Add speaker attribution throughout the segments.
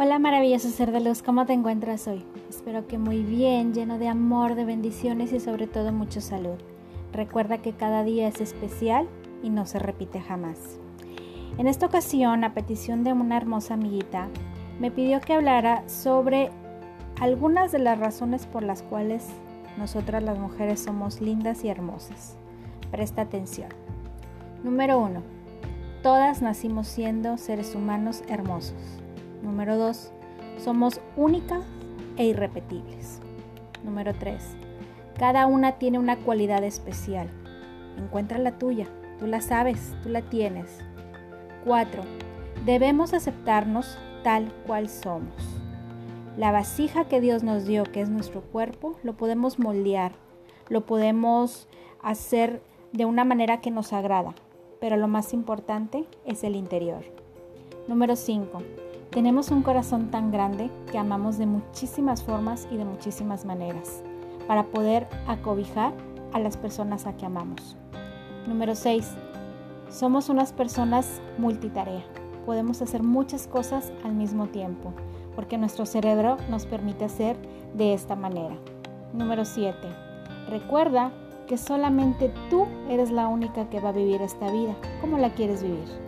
Speaker 1: Hola maravilloso ser de luz, ¿cómo te encuentras hoy? Espero que muy bien, lleno de amor, de bendiciones y sobre todo mucha salud. Recuerda que cada día es especial y no se repite jamás. En esta ocasión, a petición de una hermosa amiguita, me pidió que hablara sobre algunas de las razones por las cuales nosotras las mujeres somos lindas y hermosas. Presta atención. Número 1. Todas nacimos siendo seres humanos hermosos. Número 2. Somos únicas e irrepetibles. Número 3. Cada una tiene una cualidad especial. Encuentra la tuya. Tú la sabes, tú la tienes. 4. Debemos aceptarnos tal cual somos. La vasija que Dios nos dio, que es nuestro cuerpo, lo podemos moldear, lo podemos hacer de una manera que nos agrada, pero lo más importante es el interior. Número 5. Tenemos un corazón tan grande que amamos de muchísimas formas y de muchísimas maneras para poder acobijar a las personas a que amamos. Número 6. Somos unas personas multitarea. Podemos hacer muchas cosas al mismo tiempo porque nuestro cerebro nos permite hacer de esta manera. Número 7. Recuerda que solamente tú eres la única que va a vivir esta vida. ¿Cómo la quieres vivir?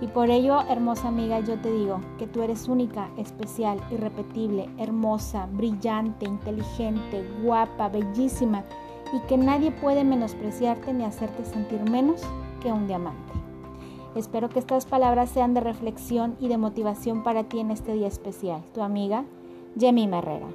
Speaker 1: Y por ello, hermosa amiga, yo te digo que tú eres única, especial, irrepetible, hermosa, brillante, inteligente, guapa, bellísima y que nadie puede menospreciarte ni hacerte sentir menos que un diamante. Espero que estas palabras sean de reflexión y de motivación para ti en este día especial. Tu amiga, Jemmy Herrera.